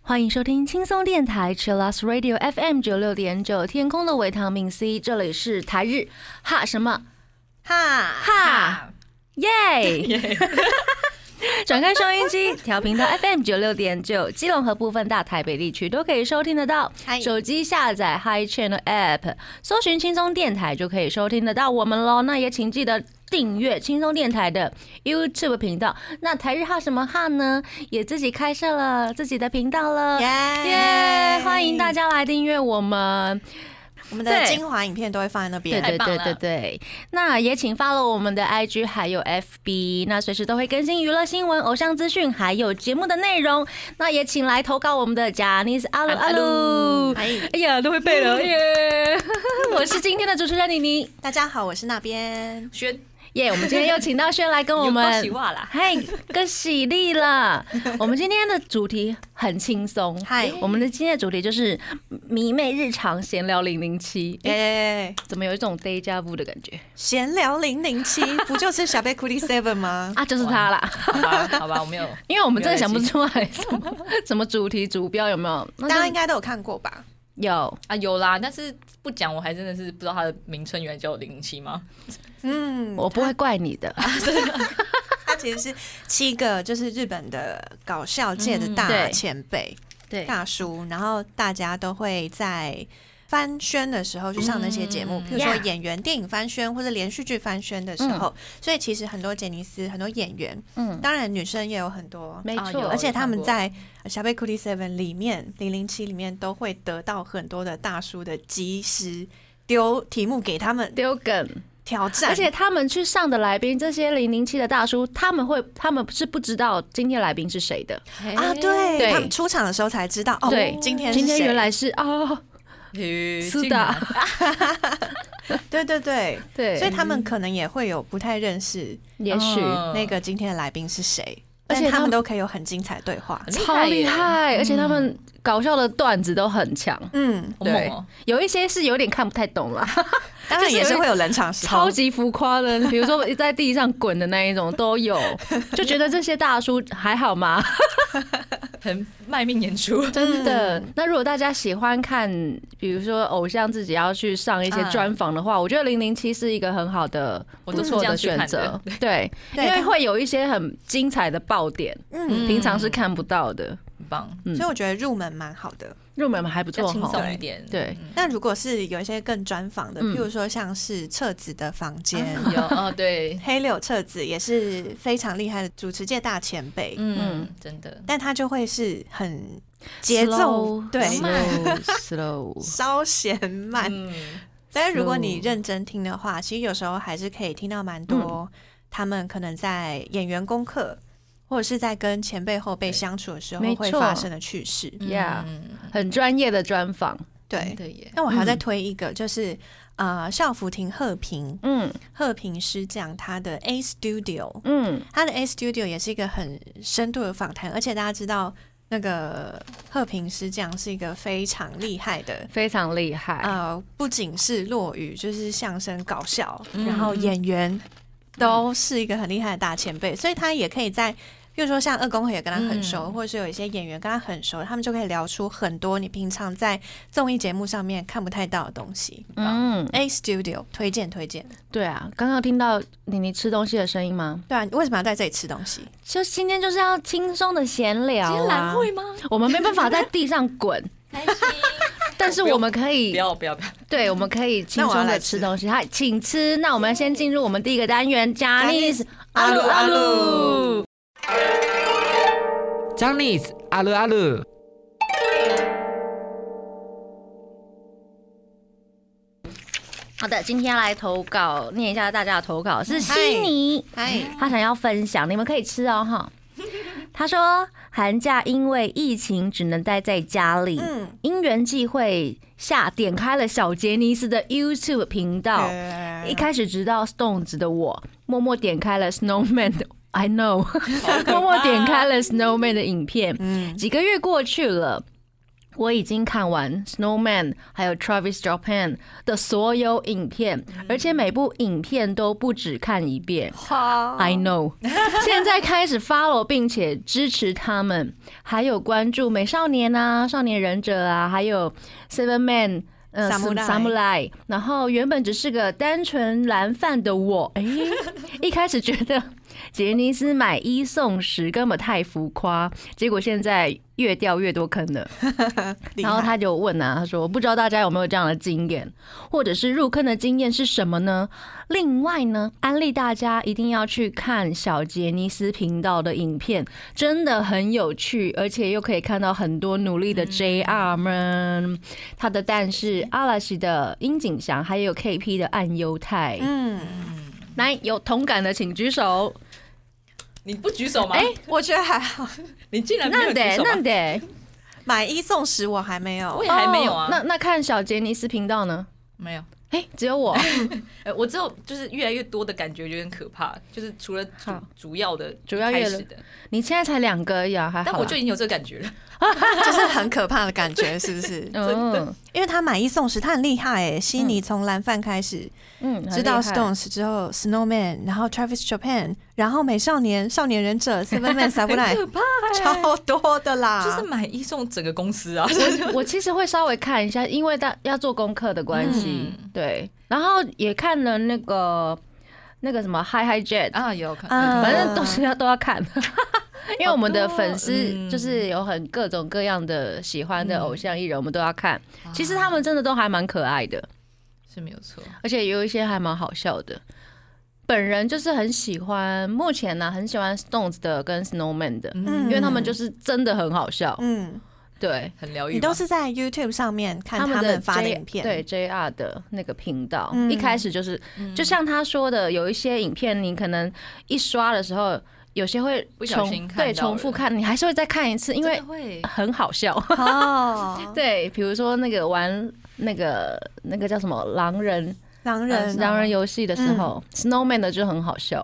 欢迎收听轻松电台 Chillus Radio FM 九六点九，天空的维他命 C，这里是台日。哈什么？哈。哈。耶！转开收音机，调频到 FM 九六点九，基隆和部分大台北地区都可以收听得到。手机下载 Hi Channel App，搜寻轻松电台就可以收听得到我们喽。那也请记得订阅轻松电台的 YouTube 频道。那台日哈什么哈呢？也自己开设了自己的频道了。耶耶！欢迎大家来订阅我们。我们的精华影片都会放在那对边。对对棒了对对，那也请 follow 我们的 IG 还有 FB，那随时都会更新娱乐新闻、偶像资讯，还有节目的内容。那也请来投稿我们的贾尼斯阿鲁阿鲁。哎呀，都会背了耶！我是今天的主持人妮妮大家好，我是那边。轩，耶。我们今天又请到轩来跟我 有们恭喜哇啦！嗨，个喜力了！我们今天的主题很轻松，嗨我们的今天的主题就是迷妹日常闲聊零零七。哎，耶，怎么有一种 deja vu 的感觉闲聊零零七，不就是小贝库利 seven 吗？啊？就是他啦，好吧，好吧，我没有。因为我们真的想不出来什么什么主题主标有没有？大家应该都有看过吧？有啊，有啦，但是不讲，我还真的是不知道它的名称原来叫零零七吗？嗯，我不会怪你的。他其实是七个，就是日本的搞笑界的大前辈、对大叔，然后大家都会在。翻宣的时候去上那些节目，嗯譬如说演员电影翻宣或者连续剧翻宣的时候，所以其实很多杰尼斯、很多演员，嗯，当然女生也有很多，没错，而且他们在小贝库利 Seven 里面，零零七里面都会得到很多的大叔的及时丢题目给他们丢梗。挑战，而且他们去上的来宾，这些零零七的大叔，他们会，他们是不知道今天来宾是谁的。啊，对，对。他们出场的时候才知道哦，对今天今天原来是啊，是的。对对对，对，所以他们可能也会有不太认识也许。嗯那个今天的来宾是谁，而而且他们都可以有很精彩的对话，超厉，害，而且他们搞笑的段子都很强。嗯，好猛哦！有一些是有点看不太懂啦，当然也是会有冷场时候超，级浮夸的，比如说 在地上滚的那一种都有，就觉得这些大叔还好吗？很卖命演出，真的。那如果大家喜欢看，比如说偶像自己要去上一些专访的话，我觉得零零七是一个很好的、不错的选择。对，因为会有一些很精彩的爆点，嗯，平常是看不到的。很棒，嗯所以我觉得入门蛮好的。入门还不错哈。松一点。对。嗯。那如果是有一些更专访的，嗯。譬如说像是彻子的房间，有哦，对，黑柳彻子也是非常厉害的主持界大前辈，嗯，真的，但他就会是很节奏 Slow，对。slow slow，稍显慢。嗯，但是如果你 slow 认真听的话，其实有时候还是可以听到蛮多他们可能在演员功课。或者是在跟前辈后辈相处的时候会发生的趣事，Yeah 嗯很专业的专访。对那我还要再嗯推一个，就是呃，校服亭贺平，嗯贺平师讲他的 A Studio，嗯，他的 A Studio 也是一个很深度的访谈，而且大家知道那个贺平师这样是一个非常厉害的，非常厉害。呃，不仅是落语，就是相声搞笑，嗯然后演员都是一个很厉害的大前辈，所以他也可以在。比如说像二宫和也跟他很熟，嗯或者是有一些演员跟他很熟，他们就可以聊出很多你平常在综艺节目上面看不太到的东西。嗯，A Studio 推荐推荐。对啊，刚刚听到妮妮吃东西的声音吗？对啊，你为什么要在这里吃东西？就今天就是要轻松的闲聊今天。会吗？我们没办法在地上滚，开心，但是我们可不以，要不要不要，对，我们可以 轻松的吃吃东西。嗨，请吃。那我们先进入我们第一个单元，加尼斯阿鲁阿鲁。J a n i c e 阿鲁阿鲁，好的，今天要来投稿，念一下大家的投稿是悉尼，嗨，他想要分享，你们可以吃哦哈。他说寒假因为疫情只能待在家里，嗯，因缘际会下点开了小杰尼斯的 YouTube 频道。呃一开始知道 Stones 的我，默默点开了 Snowman 的 I know，默默点开了 Snowman 的影片。嗯，几个月过去了，我已经看完 Snowman 还有 Travis Japan 的所有影片，而且每部影片都不止看一遍。好 I know，现在开始 follow 并且支持他们，还有关注美少年啊、少年忍者啊，还有 Seven Man。呃 Samurai Samurai，然后原本只是个单纯蓝饭的我，哎、一开始觉得杰尼斯买一送十根本太浮夸，结果现在越掉越多坑了。然后他就问啊，他说不知道大家有没有这样的经验，或者是入坑的经验是什么呢？另外呢，安利大家一定要去看小杰尼斯频道的影片，真的很有趣，而且又可以看到很多努力的 JR 们，他的但是阿拉西的樱井翔，还有 KP 的暗优太。嗯，来，有同感的请举手。你不举手吗？哎我觉得还好，你竟然没有那得举手吗？那得，买一送十我还没有我也。还没有啊哦那那看小杰尼斯频道呢？没有。哎、只有我。呃，我只有就是越来越多的感觉有点可怕，就是除了主主要的主要越开始的，你现在才两个呀，还好。但我就已经有这个感觉了。就是很可怕的感觉，是不是？真的因为他买一送十，他很厉害哎。悉尼从蓝饭开始，嗯，很知道 Stones 之后，Snowman，然后 Travis Japan，然后美少年、少年忍者、Seven Man、Samurai，可怕超多的啦。就是买一送整个公司啊！我我其实会稍微看一下，因为大要做功课的关系，嗯对，然后也看了那个那个什么 Hi Hi Jet，、啊，有反正都是要都要看，因为我们的粉丝嗯就是有很各种各样的喜欢的嗯偶像艺人，我们都要看。其实他们真的都还蛮可爱的，是没有错。而且有一些还蛮好笑的。本人就是很喜欢，目前呢、很喜欢 Stones 的跟 Snowman 的，嗯，因为他们就是真的很好笑。嗯，对，很疗愈。你都是在 YouTube 上面看他们的发的影片，对 JR 的那个频道，嗯一开始就是就像他说的，有一些影片你可能一刷的时候，有些会不小重对重复看，你还是会再看一次，因为很好笑。哦，对，比如说那个玩那个那个叫什么？狼人。狼人。狼人游戏的时候，Snowman 的就很好笑。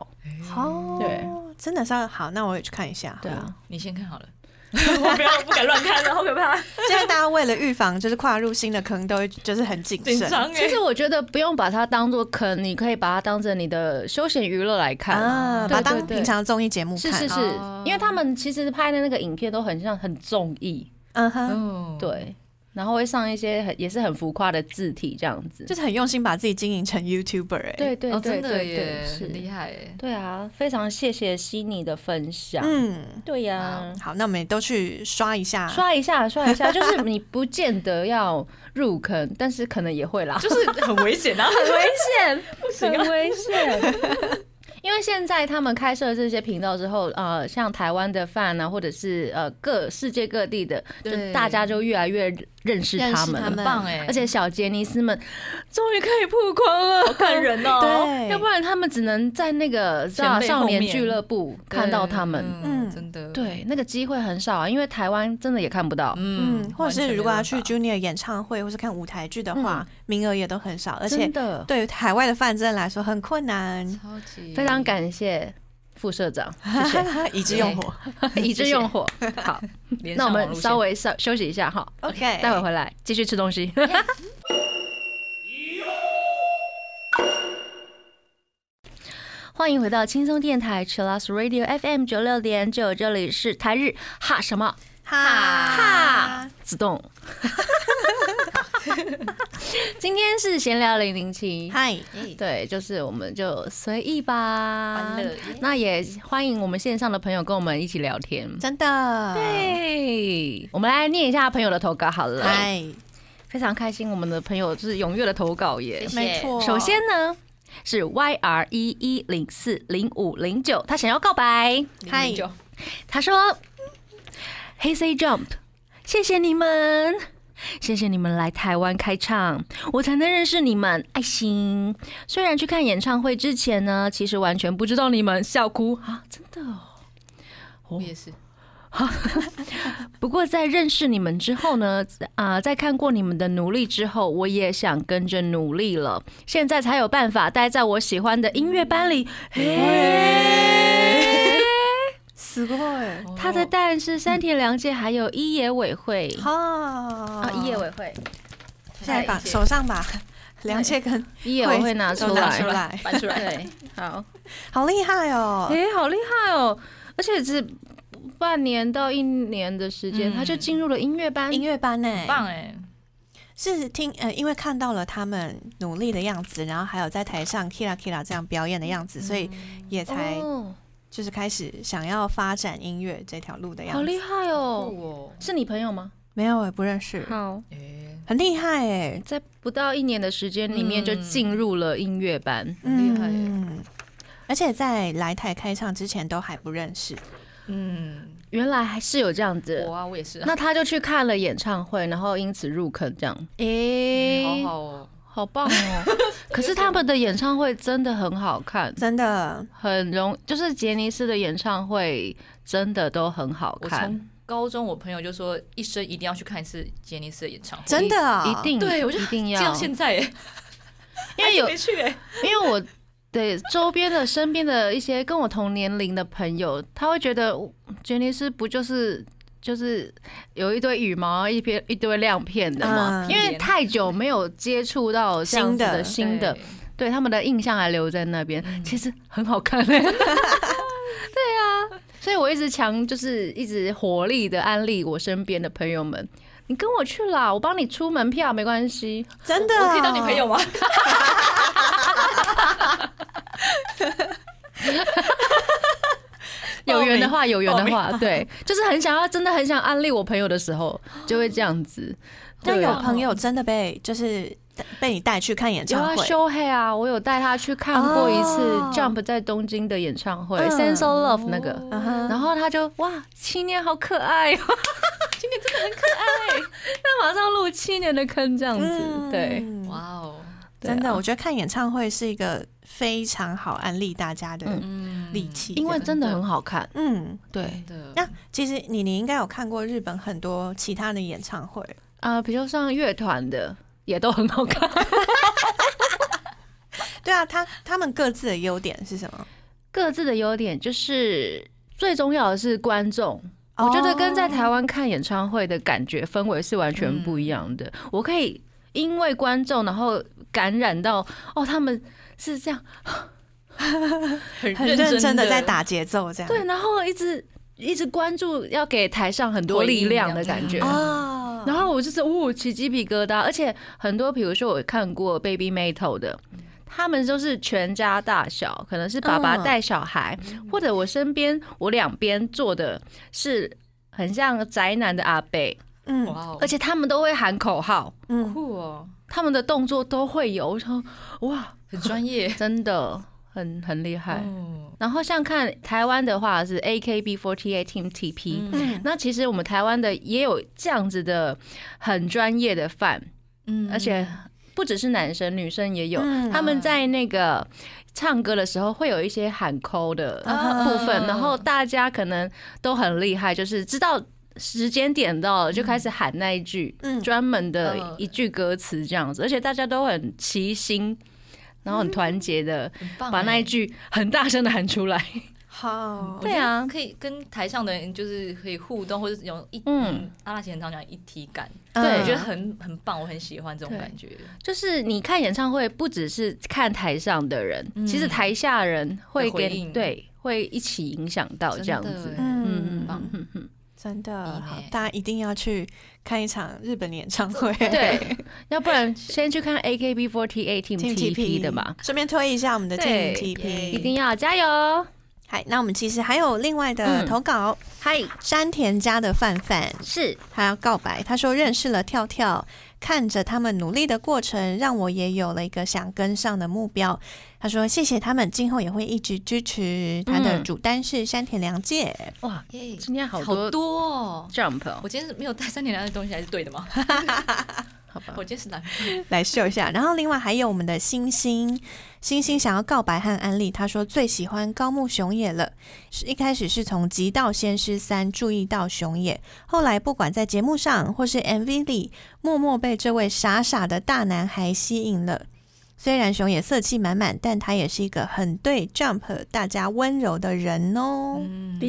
哦，对，真的是要好，那我也去看一下。对，啊，你先看好了。我不要，不敢乱看了，好可怕，现在大家为了预防就是跨入新的坑，都就是很谨慎。其实我觉得不用把它当做坑，你可以把它当成你的休闲娱乐来看。啊，对把它当平常综艺节目看。是是是。哦，因为他们其实拍的那个影片都很像很综艺，嗯哼，哦，对，然后会上一些很也是很浮夸的字体这样子，就是很用心把自己经营成 YouTuber 对对对真的对耶，，是。很厉害哎。对啊，非常谢谢悉尼的分享，嗯，对呀、好，那我们也都去刷一下。刷一下，刷一下，就是你不见得要入坑，但是可能也会啦，就是很危险啊！很危险，行啊。很危险。因为现在他们开设这些频道之后，呃，像台湾的饭啊，或者是呃各世界各地的，就大家就越来越认识他们很棒哎，而且小杰尼斯们终于可以曝光了，好感人哦。对，要不然他们只能在那个少年俱乐部看到他们。嗯嗯，真的，对，那个机会很少啊，因为台湾真的也看不到。嗯，或者是如果要去 Junior 演唱会或是看舞台剧的话，名额也都很少，而且对于海外的范真的来说很困难。超级。非常感谢副社长，谢谢以致用火。谢，以致用火。好，那我们稍微稍休息一下哈 OK，待会回来继续吃东西。欢迎回到轻松电台 Chillus Radio FM 九六点九，这里是台日哈什么哈哈自动。今天是闲聊零零七，嗨，对，就是我们就随意吧。那也欢迎我们线上的朋友跟我们一起聊天。真的，对，我们来念一下朋友的投稿好了。嗨，非常开心，我们的朋友就是踊跃的投稿耶。没错。首先呢是 Y R 一一零四零五零九，他想要告白，嗨。他说：“黑 C Jump，谢谢你们。”谢谢你们来台湾开唱，我才能认识你们。爱心。虽然去看演唱会之前呢，其实完全不知道你们，笑哭啊，真的哦。我也是，不过在认识你们之后呢，啊、在看过你们的努力之后，我也想跟着努力了。现在才有办法待在我喜欢的音乐班里。嘿死过哎。他的蛋是山田凉介，还有一野委会。好，啊，一野委会，现在把手上把凉介跟一野委会拿出来。拿来，出来，搬出来，对，好，好厉害哦！哎，好厉害哦！而且是半年到一年的时间，嗯。他就进入了音乐班，音乐班呢，很棒哎，是听呃，因为看到了他们努力的样子，然后还有在台上 kira kira 这样表演的样子，所以也才哦，就是开始想要发展音乐这条路的样子。好厉害哦！哦，是你朋友吗？没有，我不认识，好，哎，很厉害哎，在不到一年的时间里面就进入了音乐班，很厉害耶嗯，而且在来台开唱之前都还不认识。嗯，原来还是有这样子我。啊，我也是啊，那他就去看了演唱会，然后因此入坑，这样。诶、好好哦，好棒哦！可是他们的演唱会真的很好看，真的，很容就是杰尼斯的演唱会真的都很好我看，从高中我朋友就说一生一定要去看一次杰尼斯的演唱会，真的啊？一定对我就一定要。现在。耶，因为 有 因为我对周边的身边的一些跟我同年龄的朋友，他会觉得杰尼斯不就是就是有一堆羽毛一片一堆亮片的嘛，嗯因为太久没有接触到这样子的新新的，对对他们的印象还留在那边，嗯其实很好看嘞、对啊，所以我一直强就是一直火力的安利我身边的朋友们。你跟我去啦，我帮你出门票没关系。真的，我可以当你朋友吗？有缘的话，有缘的话，对，就是很想要，真的很想安利我朋友的时候，就会这样子。对但有朋友真的被就是被你带去看演有啊，唱会，修黑啊，我有带他去看过一次哦。Jump 在东京的演唱会嗯，Sense of Love 那个，然后他就哇，青年好可爱哦，今年真的很可爱，他马上入七年的坑这样子，嗯。对，哇哦，真的，我觉得看演唱会是一个非常好安利大家的嗯。利器，因为真的很好看，嗯。对。的那其实你你应该有看过日本很多其他的演唱会，啊，比如像乐团的也都很好看，对啊，他他们各自的优点是什么？各自的优点就是最重要的是观众。我觉得跟在台湾看演唱会的感觉氛围是完全不一样的。我可以因为观众，然后感染到哦，他们是这样很 很认真的在打节奏，这样。对，然后一直一直关注，要给台上很多力量的感觉。哦。然后我就是呜、起鸡皮疙瘩，而且很多，比如说我看过 Baby Metal 的，他们都是全家大小，可能是爸爸嗯带小孩，或者我身边我两边坐的是很像宅男的阿伯，嗯哇哦，而且他们都会喊口号，嗯，酷哦，他们的动作都会有，我说哇，很专业，真的很很厉害。哦。然后像看台湾的话是 AKB48 Team TP，、嗯。那其实我们台湾的也有这样子的很专业的饭，嗯。而且不只是男生，女生也有。嗯。他们在那个唱歌的时候会有一些喊抠的啊。部分，嗯然后大家可能都很厉害，就是知道。时间点到了，就开始喊那一句嗯。专门的嗯。一句歌词这样子，而且大家都很齐心，然后很团结的把那一哎句很大声的喊出来。好，对啊，可以跟台上的人就是可以互动，或者是有一嗯。嗯，阿拉奇很常讲一体感，嗯对。我觉得很很棒，我很喜欢这种感觉。就是你看演唱会，不只是看台上的人，嗯。其实台下人会给你对会一起影响到这样子。嗯。嗯棒。嗯嗯，真的好，大家一定要去看一场日本的演唱会，对，要不然先去看 AKB48 Team TP 的嘛，顺便推一下我们的 Team TP，一定要加油！嗨，那我们其实还有另外的嗯。投稿，嗨，山田家的范范，是。他要告白，他说认识了跳跳，看着他们努力的过程，让我也有了一个想跟上的目标。他说谢谢他们，今后也会一直支持。他的嗯主单是山田良介，哇，耶今天好好多多哦！jump 哦我今天是没有带三点两的东西，还是对的吗？好吧 我，今天是来来秀一下。然后另外还有我们的星星，星星想要告白和安利，他说最喜欢高木雄也了。是一开始是从《极道先师三》注意到雄也，后来不管在节目上或是 MV 里，默默被这位傻傻的大男孩吸引了。虽然熊也色气满满，但他也是一个很对 Jump 大家温柔的人哦。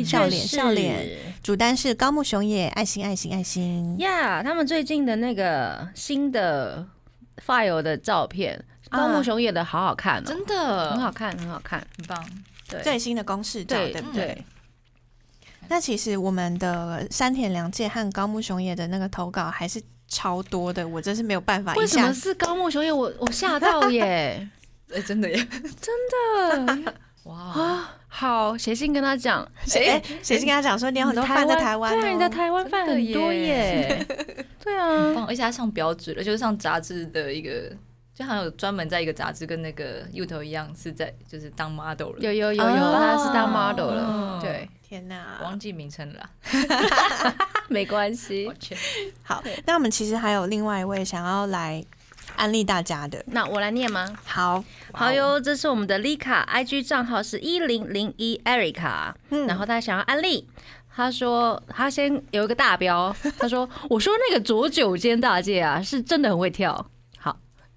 笑脸确是笑脸主单是高木雄也，爱心爱心爱心。呀他们最近的那个新的 file 的照片，啊高木雄野的好好看哦，真的。很好看，很好看。很棒，对。最新的公式照，对对不对？对，那其实我们的山田凉介和高木雄也的那个投稿还是超多的，我真是没有办法一下为什么是高木雄也？我我吓到耶！哎，真的耶，真的。哇，啊，好，写信跟他讲，谁哎谁是跟他讲说你有很多饭在台湾、哦，对啊，你在台湾饭很多耶，对啊，棒，而且他上标志了，就是上杂志的一个，就好像有专门在一个杂志跟那个 U 头一样，是在就是当 model 了，有有有有，哦他是当 model 了哦，对，天哪！忘记名称了啦，没关系抱。歉，好，那我们其实还有另外一位想要来安利大家的，那我来念吗？好，好哟，这是我们的 Lika，IG 账号是一零零一 Erica，嗯然后他想要安利。他说他先有一个大标，他说 我说那个左九间大介啊，是真的很会跳。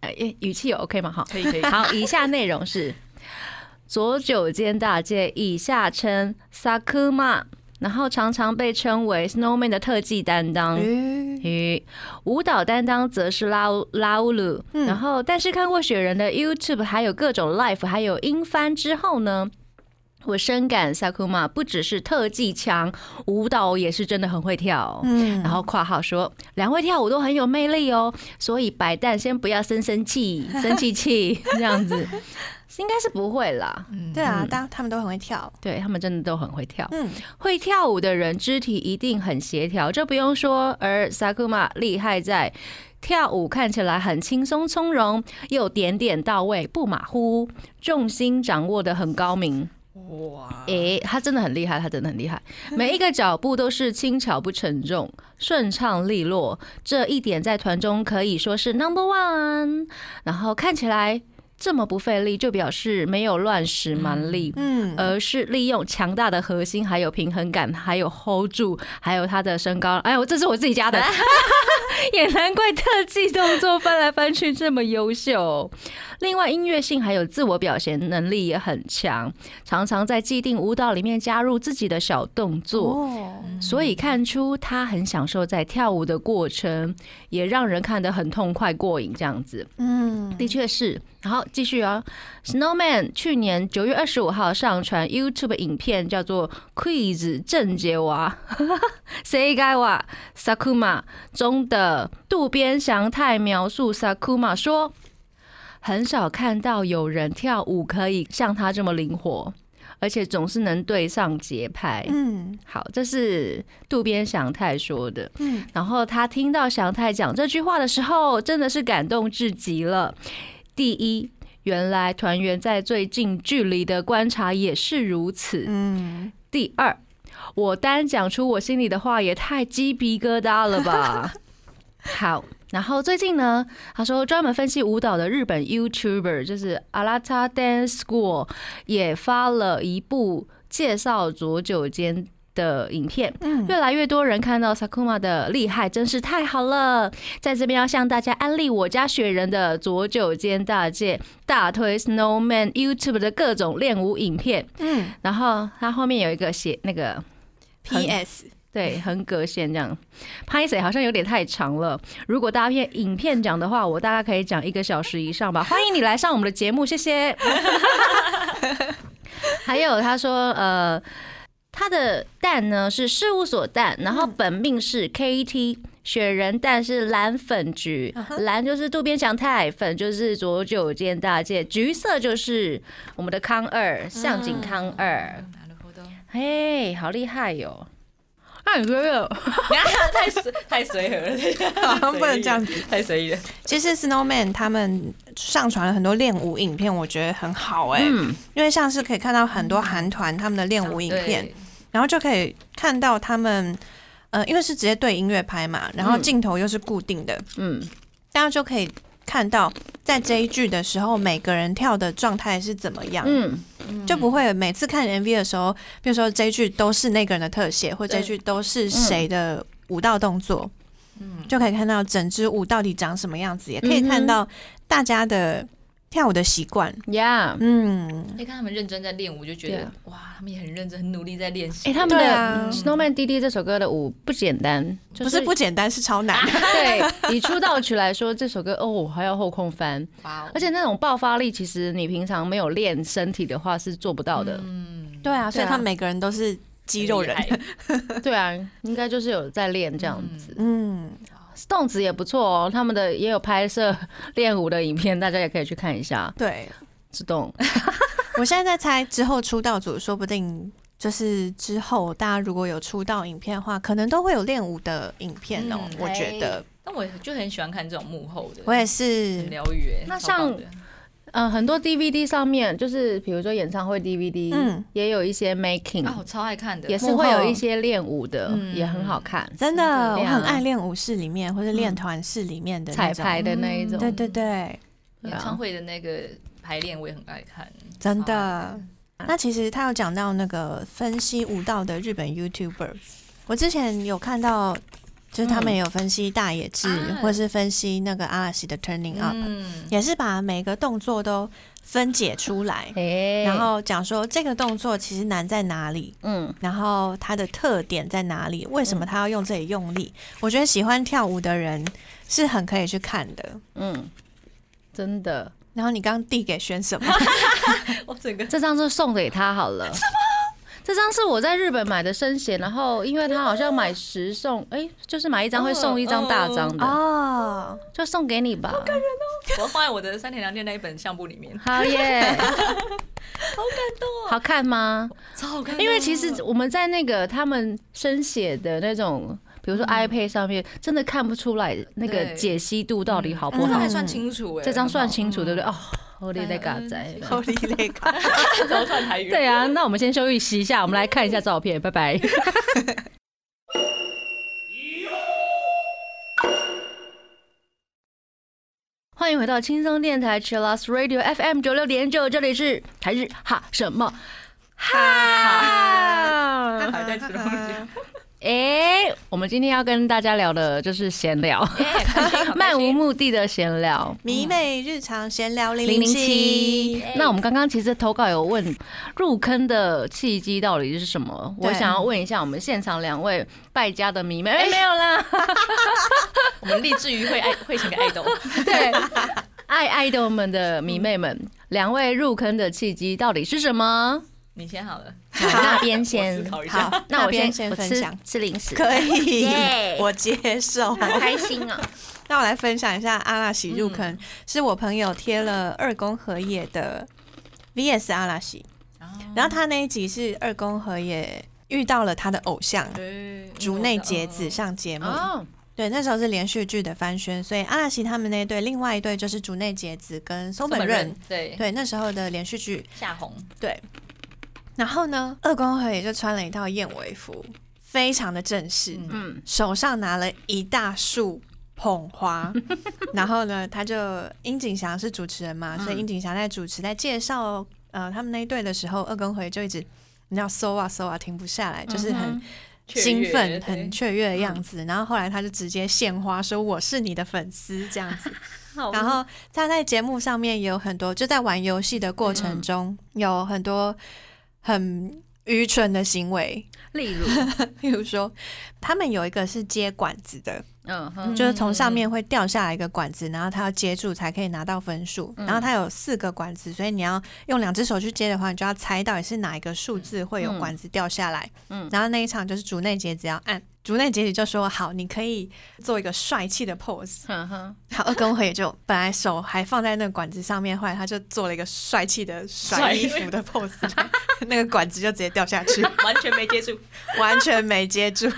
好，哎，语气有 OK 吗？好，可以可以，好，以下内容是左九间大介，以下称 Sakuma，然后常常被称为 Snowman 的特技担当。诶与舞蹈担当则是拉乌拉乌鲁，嗯然后但是看过雪人的 YouTube，还有各种 Life 还有音翻之后呢，我深感 Sakuma 不只是特技强，舞蹈也是真的很会跳。嗯然后括号说，两位跳舞都很有魅力哦，所以白蛋先不要生生气、生气气这样子，应该是不会啦。嗯对啊，嗯大他们都很会跳，对他们真的都很会跳。嗯，会跳舞的人肢体一定很协调，这不用说。而 Sakuma 厉害在跳舞看起来很轻松从容，又点点到位，不马虎，重心掌握的很高明。哇，诶、他真的很厉害，他真的很厉害，每一个脚步都是轻巧不沉重，顺畅利落，这一点在团中可以说是 number one。然后看起来这么不费力，就表示没有乱使蛮力。嗯，而是利用强大的核心，还有平衡感，还有 hold 住，还有他的身高。哎呦，这是我自己加的，也难怪特技动作翻来翻去这么优秀。另外，音乐性还有自我表现能力也很强，常常在既定舞蹈里面加入自己的小动作。哦，所以看出他很享受在跳舞的过程，也让人看得很痛快过瘾，这样子。嗯，的确是。然后继续啊，Snowman 去年九月二十五号上传 YouTube 影片，叫做《Quiz 正解娃 Say 该娃 Sakuma》中的渡边祥太描述 Sakuma 说，很少看到有人跳舞可以像他这么灵活，而且总是能对上节拍。嗯好，这是渡边祥太说的。嗯，然后他听到祥太讲这句话的时候，真的是感动至极了。第一，原来团员在最近距离的观察也是如此。嗯，第二，我单讲出我心里的话也太鸡皮疙瘩了吧？好，然后最近呢，他说专门分析舞蹈的日本 YouTuber 就是 Alata Dance School 也发了一部介绍左九间的影片。嗯越来越多人看到 Sakuma 的厉害，真是太好了！在这边要向大家安利我家雪人的左九间大介，大推 Snowman YouTube 的各种练舞影片。嗯然后它后面有一个写那个，P.S. 对横格线这样，拍谁好像有点太长了。如果大片影片讲的话，我大概可以讲一个小时以上吧。欢迎你来上我们的节目，谢谢。还有他说，呃，他的蛋呢是事务所蛋，然后本命是 KT。雪人蛋是蓝粉橘嗯，哼蓝就是渡边祥太，粉就是左九间大介，橘色就是我们的康二，向井康二。なるほど，嘿，好厉害哟！ 那你觉得 太随太随和了，好像不能这样子，太随意了，其实 Snowman 他们上传了很多练舞影片，我觉得很好哎、嗯，因为像是可以看到很多韩团他们的练舞影片，对，然后就可以看到他们，呃，因为是直接对音乐拍嘛，然后嗯。镜头又是固定的，嗯，大家就可以看到在这一句的时候，每个人跳的状态是怎么样，嗯，就不会每次看 MV 的时候，比如说这一句都是那个人的特写，或这一对句都是谁的舞蹈动作，嗯，就可以看到整支舞到底长什么样子，也可以看到大家的跳舞的习惯。，Yeah，，嗯，你看他们认真在练舞，就觉得哇，他们也很认真、很努力在练习。哎，他们的啊《Snowman 弟弟》这首歌的舞不简单，就不是不简单，是超难。对，以出道曲来说，这首歌哦还要后空翻，哇哦，而且那种爆发力，其实你平常没有练身体的话是做不到的。嗯，对啊，所以他们每个人都是肌肉人。对啊，应该就是有在练这样子。嗯，Stones 也不错哦，他们的也有拍摄练舞的影片，大家也可以去看一下。对，自动 我现在在猜之后出道组，说不定就是之后大家如果有出道影片的话，可能都会有练舞的影片哦、嗯我觉得但我就很喜欢看这种幕后的，我也很是，疗愈欸。那像的呃，很多 DVD 上面就是比如说演唱会 DVD，嗯。也有一些 making，、啊，我超爱看的，也是会有一些练舞的，嗯也很好看，真的，我很爱练舞室里面或者练团室里面的彩排的那一种。对对对，演唱会的那个排练，我也很爱看，真的。那其实他有讲到那个分析舞蹈的日本 YouTuber，我之前有看到，就是他们也有分析大野智，啊或是分析那个阿拉西的 Turning Up，、嗯，也是把每个动作都分解出来，哎、然后讲说这个动作其实难在哪里，嗯，然后它的特点在哪里，为什么他要用这里用力？我觉得喜欢跳舞的人是很可以去看的。嗯，真的，然后你刚刚递给选什么？我整个这张就送给他好了。什么？这张是我在日本买的生写，然后因为他好像买十送，哎、就是买一张会送一张大张的，哦，就送给你吧。感人哦。我放在我的三田凉店那一本相簿里面，好耶，好感动哦，好看吗？超好看。因为其实我们在那个他们生写的那种，比如说 iPad 上面，真的看不出来那个解析度到底好不好。这张还。算清楚哎，这张算清楚，对不对？哦，我的在嘎仔。后力那个。嗯怎么？对啊，那我们先休息一下，我们来看一下照片，拜拜。欢迎回到轻松电台 Chillus Radio FM 九六点九，这里是台日哈什么哈。还在吃东西，哎、我们今天要跟大家聊的就是闲聊，漫无目的的闲聊。迷妹日常闲聊零零七。七，，那我们刚刚其实投稿有问入坑的契机到底是什么？我想要问一下我们现场两位败家的迷妹，哎、没有啦，我们立志于会爱会成个爱豆，对，爱爱豆们的迷妹们，两位入坑的契机到底是什么？你先好了，好，那边我先思，考一下。好，那我边先先分享，吃零食，可以耶，我接受。好开心啊！那我来分享一下阿拉西入坑，是我朋友贴了二宫和也的 VS 阿拉西，然后他那一集是二宫和也遇到了他的偶像对竹内结子上节目，哦，对，那时候是连续剧的翻宣，所以阿拉西他们那一对，另外一对就是竹内结子跟松本润，对。对，那时候的连续剧，夏红，对。然后呢，二宫和也就穿了一套燕尾服，非常的正式，嗯。嗯，手上拿了一大束捧花，然后呢，他就殷景祥是主持人嘛，所以殷景祥在主持在介绍呃他们那一队的时候，二宫和也就一直你知道搜啊搜啊停不下来，就是很嗯兴奋、很雀跃的样子。然后后来他就直接献花说我是你的粉丝这样子。然后他在节目上面也有很多，就在玩游戏的过程中有很多很愚蠢的行为，例如，例如说他们有一个是接管子的，嗯哼，就是从上面会掉下来一个管子，然后他要接住才可以拿到分数。嗯然后它有四个管子，所以你要用两只手去接的话，你就要猜到底是哪一个数字会有管子掉下来。嗯然后那一场就是竹内结子要按，竹内结子就说好，你可以做一个帅气的 pose。哼哼，好，二宫和也就本来手还放在那个管子上面，后来他就做了一个帅气的甩衣服的 pose，那个管子就直接掉下去，完全没接住，完全没接住。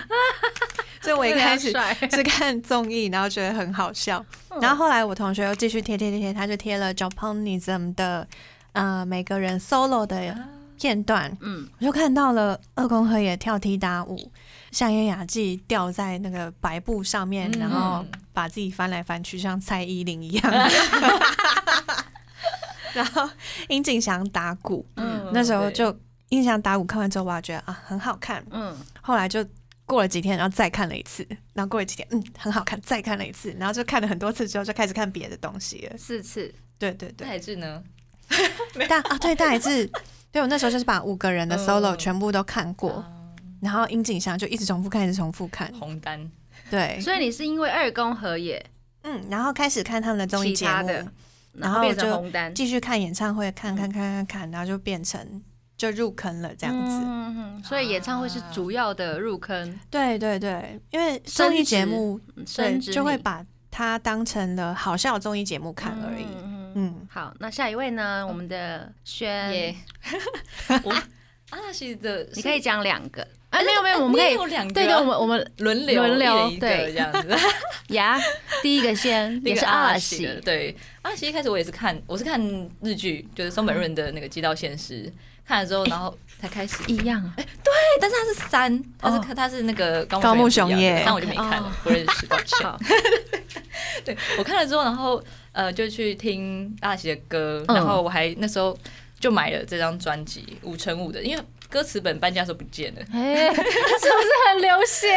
所以我一开始 是看综艺，然后觉得很好笑。然后后来我同学又继续贴贴贴贴，他就贴了 Japanism 的呃每个人 solo 的片段，嗯，我就看到了二宫和也跳踢打舞，像烟雅纪吊在那个白布上面，嗯。然后把自己翻来翻去，像蔡依林一样。然后殷景祥打鼓，嗯那时候就殷景祥打鼓看完之后，我觉得啊很好看，嗯，后来就过了几天，然后再看了一次，然后过了几天，嗯，很好看，再看了一次，然后就看了很多次之后，就开始看别的东西了。四次，对对对，大海志呢？大啊对，大海志，对我那时候就是把五个人的嗯 solo 全部都看过，啊然后樱井翔就一直重复看，一直重复看，红丹，对，所以你是因为二宫和也？嗯，然后开始看他们的综艺节目，然后就继续看演唱会，看看看看看，然后就变成就入坑了这样子。嗯所以演唱会是主要的入坑，对对对，因为综艺节目对就会把它当成了好笑综艺节目看而已。嗯，好，那下一位呢？我们的轩，耶，我阿拉西的你可以讲两个。啊？没有没有，我们可以对对，我们我们轮流轮流对。这样子。呀，第一个先 那个也是阿拉西。的，对。阿拉西一开始我也是看，我是看日剧，就是松本润的那个《街道现实》，看了之后，然后才开始。一样，哎，对但是他是三，他是看他是那个高高木雄雄也三我就没看了不认识，抱歉。好，对我看了之后，然后呃就去听阿拉西的歌，嗯。然后我还那时候就买了这张专辑五乘五的，因为歌词本搬家的时候不见了。哎，是不是很流血？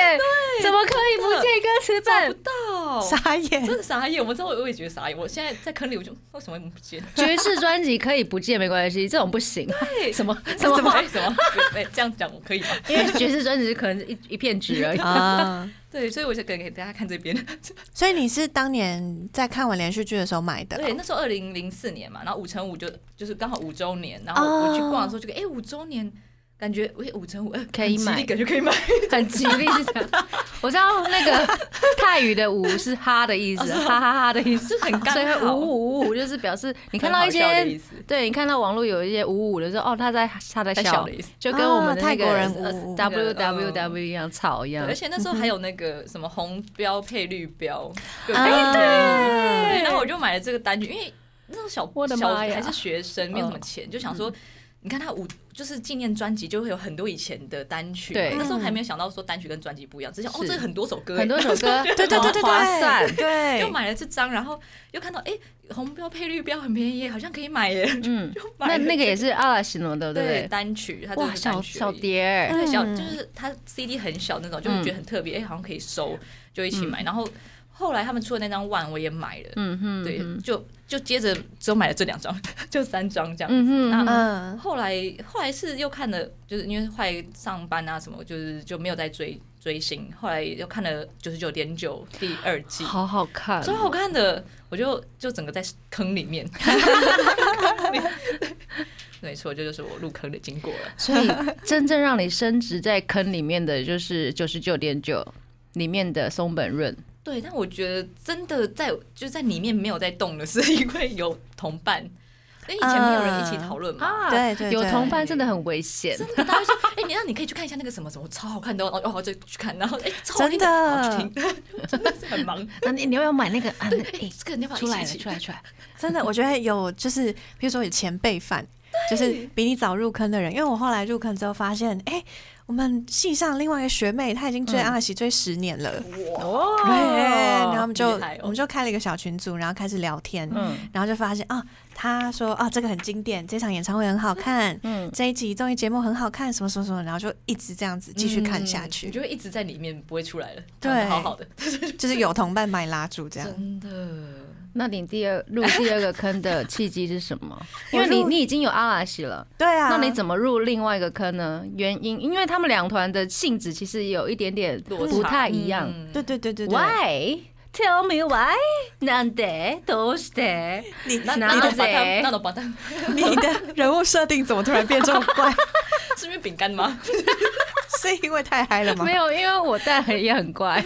怎么可以不见歌词本？不到傻眼真。的傻眼，我知道，我也觉得傻眼。我现在在坑里，我就为什么会不见？爵士专辑可以不见没关系，这种不行。什么 什么？什么？哎什么？哎，这样讲我可以吗？因为爵士专辑可能是一一片纸而已。啊，对，所以我就给给大家看这边。所以你是当年在看完连续剧的时候买的哦、对，那时候二零零四年嘛，然后五乘五就就是刚好五周年，然后我去逛的时候就哎五周年。感觉哎，五乘五哎可以买很吉利感觉可以买。很吉利是这样。我知道那个泰语的“五”是哈的意思，哈哈哈的意思，很刚所以好。五五五五就是表示 你看到一些，思，对你看到网络有一些五五的时候，哦，他在他在笑。太小的，意思。就跟我们泰国人 W 那 W 个 W 一样吵一对，样而。且那时候还有那个什么红标配绿标，对。然后我就买了这个单曲，因为那时候小小妈还是学生，没有什么钱，就想说。你看他五就是纪念专辑，就会有很多以前的单曲那时候还没有想到说单曲跟专辑不一样，只想哦，是这很多首歌，很多首歌，对对对对对，划算。对，就买了这张，然后又看到哎、红标配绿标很便宜，好像可以买耶。嗯，那那个也是阿拉西诺的，对？单曲，它哇，就是小小碟儿，对，小嗯就是它 CD 很小那种，就会觉得很特别，哎、好像可以收，就一起买。然后后来他们出的那张 One 我也买了，嗯哼，对，嗯就就接着只有买了这两张，就三张这样。嗯哼，那嗯哼嗯，后来后来是又看了，就是因为后来上班啊什么，就是就没有再追追星。后来又看了九十九点九第二季，好好看，超好看的，我就就整个在坑里面。没错，这就是我入坑的经过了。所以真正让你升值在坑里面的就是九十九点九里面的松本润，对，但我觉得真的在就在里面没有在动的，是 因为有同伴，因为以前没有人一起讨论嘛。啊对对对有同伴真的很危险。真的，大家会说，哎、你那你可以去看一下那个什么什么，超好看的哦，哦，就去看，然后哎、超真的真的是很忙。那你你要不要买那个啊？那哎、哎，这个你要不要出来了，一起出来，出来！真的，我觉得有就是，比如说有前辈范，就是比你早入坑的人，因为我后来入坑之后发现，哎、我们系上另外一个学妹，她已经追嗯。阿喜追十年了，哇。对，然后我们就、我们就开了一个小群组，然后开始聊天，嗯。然后就发现啊，她说啊这个很经典，这场演唱会很好看，嗯，这一集综艺节目很好看，什么什么什么，然后就一直这样子继续看下去，嗯你就会一直在里面不会出来了，对。好好的，就是有同伴把你拉住这样。真的。那你第二入第二个坑的契机是什么？因为我入你你已经有阿拉西了，对啊，那你怎么入另外一个坑呢？原因因为他们两团的性质其实有一点点落差不太一样。嗯对对对对对 Why? Tell me why? なんで？どうして？你那那那种把谁它那种把它你的人物设定怎么突然变这么怪？是因为饼干吗？是因为太嗨了吗没？有，因为我带很也很怪。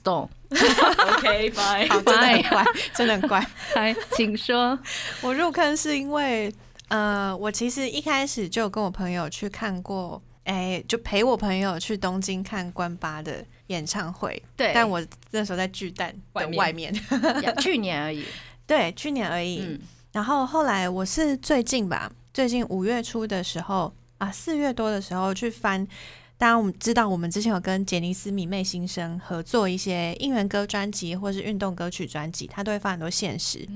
懂，OK fine，好，真的很怪，真的很怪。来，请说。我入坑是因为，呃，我其实一开始就有跟我朋友去看过，哎、就陪我朋友去东京看关八的演唱会。对，但我那时候在巨蛋的外面，去年而已。对，去年而已。嗯，然后后来我是最近吧，最近五月初的时候啊，四月多的时候去翻。当然，我们知道我们之前有跟杰尼斯迷妹新生合作一些应援歌专辑或是运动歌曲专辑，他都会发很多现实。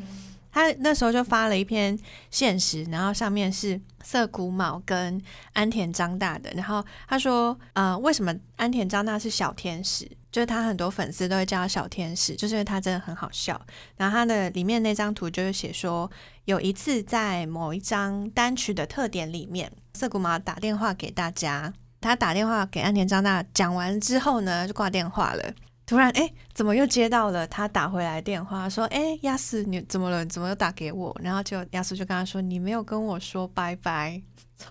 他那时候就发了一篇现实，然后上面是涩谷卯跟安田张大的，然后他说，呃，为什么安田张大是小天使？就是他很多粉丝都会叫他小天使，就是因为他真的很好笑。然后他的里面那张图就是写说，有一次在某一张单曲的特点里面，涩谷卯打电话给大家，他打电话给安田张大，讲完之后呢，就挂电话了。突然，哎、怎么又接到了他打回来的电话？说，哎、亚斯，你怎么了？怎么又打给我？然后就亚斯就跟他说，你没有跟我说拜拜。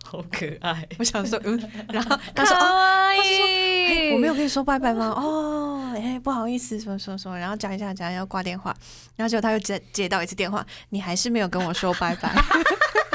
好可爱。我想说，嗯，然后 他说，哦，我没有跟你说拜拜吗？哦，哎、不好意思，什么什么什么，然后讲一下讲一下要挂电话，然后结果他又接接到一次电话，你还是没有跟我说拜拜。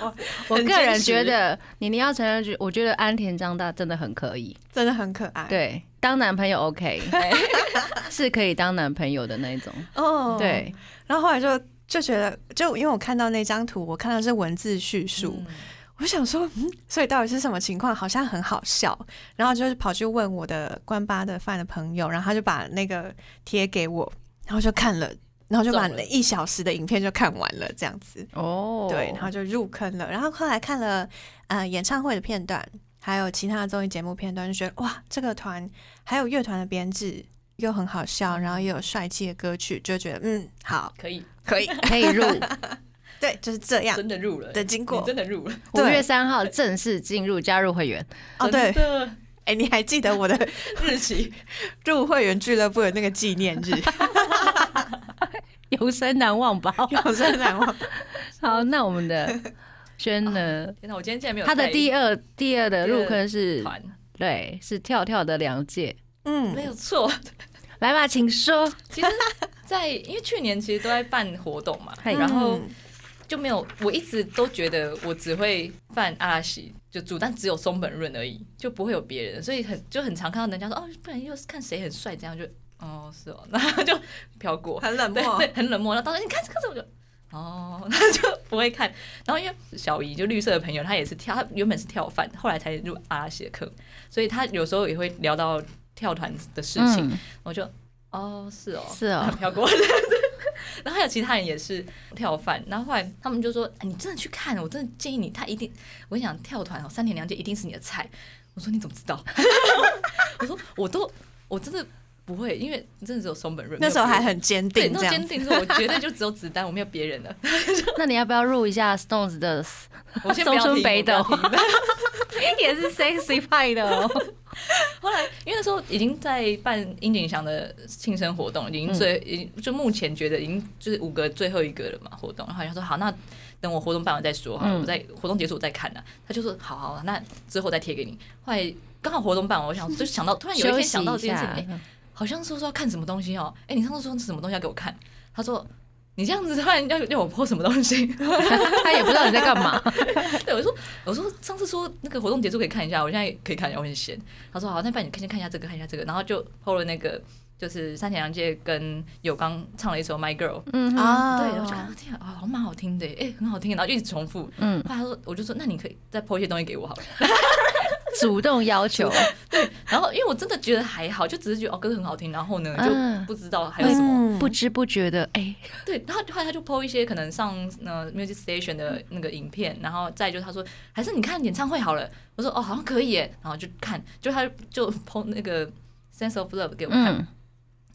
我我个人觉得，你你要承认，我觉得安田张大真的很可以，真的很可爱。，对，当男朋友 OK，是可以当男朋友的那种，哦，对，然后后来就就觉得，就因为我看到那张图，我看到是文字叙述，嗯。我想说，嗯，所以到底是什么情况？好像很好笑，然后就是跑去问我的关八的饭的朋友，然后他就把那个贴给我，然后就看了，然后就把一小时的影片就看完了，这样子，哦，对，然后就入坑了。然后后来看了呃演唱会的片段，还有其他的综艺节目片段，就觉得哇，这个团还有乐团的编制又很好笑，然后又有帅气的歌曲，就觉得嗯，好，可以，可以，可以入。对，就是这样。真的入了。的经过。真的入了。五月三号正式进入加入会员，哦，对。哎、你还记得我的 日期。入会员俱乐部的那个纪念日？永生难忘吧？永生难忘。好，那我们的轩呢？天哪，我今天竟然没有他的第二第二的入坑是，团，对，是跳跳的两届。嗯没，有错。来吧，请说。其实，在因为去年其实都在办活动嘛，然后嗯就没有，我一直都觉得我只会犯阿拉西，就主但只有松本润而已，就不会有别人，所以很就很常看到人家说哦，不然又是看谁很帅，这样就哦是哦，然后就飘过，很冷漠。对对，很冷漠。然后当时你看这个，我就哦，那就不会看。然后因为小姨就绿色的朋友，她也是跳，她原本是跳饭，后来才入阿拉西的课，所以她有时候也会聊到跳团的事情，嗯，我就哦是哦，是哦飘过。然后还有其他人也是跳饭，然后后来他们就说：“哎，你真的去看，我真的建议你，他一定，我跟你讲，跳团哦，三田良介一定是你的菜。”我说：“你怎么知道？”我说：“我都我真的不会，因为真的只有松本润。”那时候还很坚，定，这样那坚定是我绝对就只有子弹，我没有别人了。那你要不要入一下 Stones 的？我先不要松村听北 也是 sexy 派的哦。后来因为那时候已经在办樱井祥的庆生活动，已经最、已经就目前觉得已经就是五个最后一个了嘛活动，然后他说好，那等我活动办完再说哈，嗯我在活动结束我再看呢、他就说好好，那之后再贴给你。后来刚好活动办完，我想就想到突然有一天想到一这件事情，好像说说要看什么东西哦，哎、你上次说什么东西要给我看？他说你这样子突然要要我 po 什么东西？他也不知道你在干嘛。对，我说我说上次说那个活动结束可以看一下，我现在可以看一下，我很闲。他说好，那不然你先看一下这个，看一下这个，然后就 PO 了那个就是山田凉介跟有刚唱了一首 My Girl，、嗯，啊，对，然后我就看到天啊，好像蛮好听的，哎、很好听，然后就一直重复。嗯，后来他说，我就说那你可以再 PO 一些东西给我好了。主动要求，对 然后因为我真的觉得还好，就只是觉得哦歌很好听，然后呢嗯。就不知道还有什么。嗯。不知不觉的，哎，对，然后后来他就 PO 一些可能上呃 Music Station 的那个影片，然后再就他说还是你看演唱会好了，我说哦好像可以耶，然后就看，就他就 PO 那个 Sense of Love 给我看，嗯，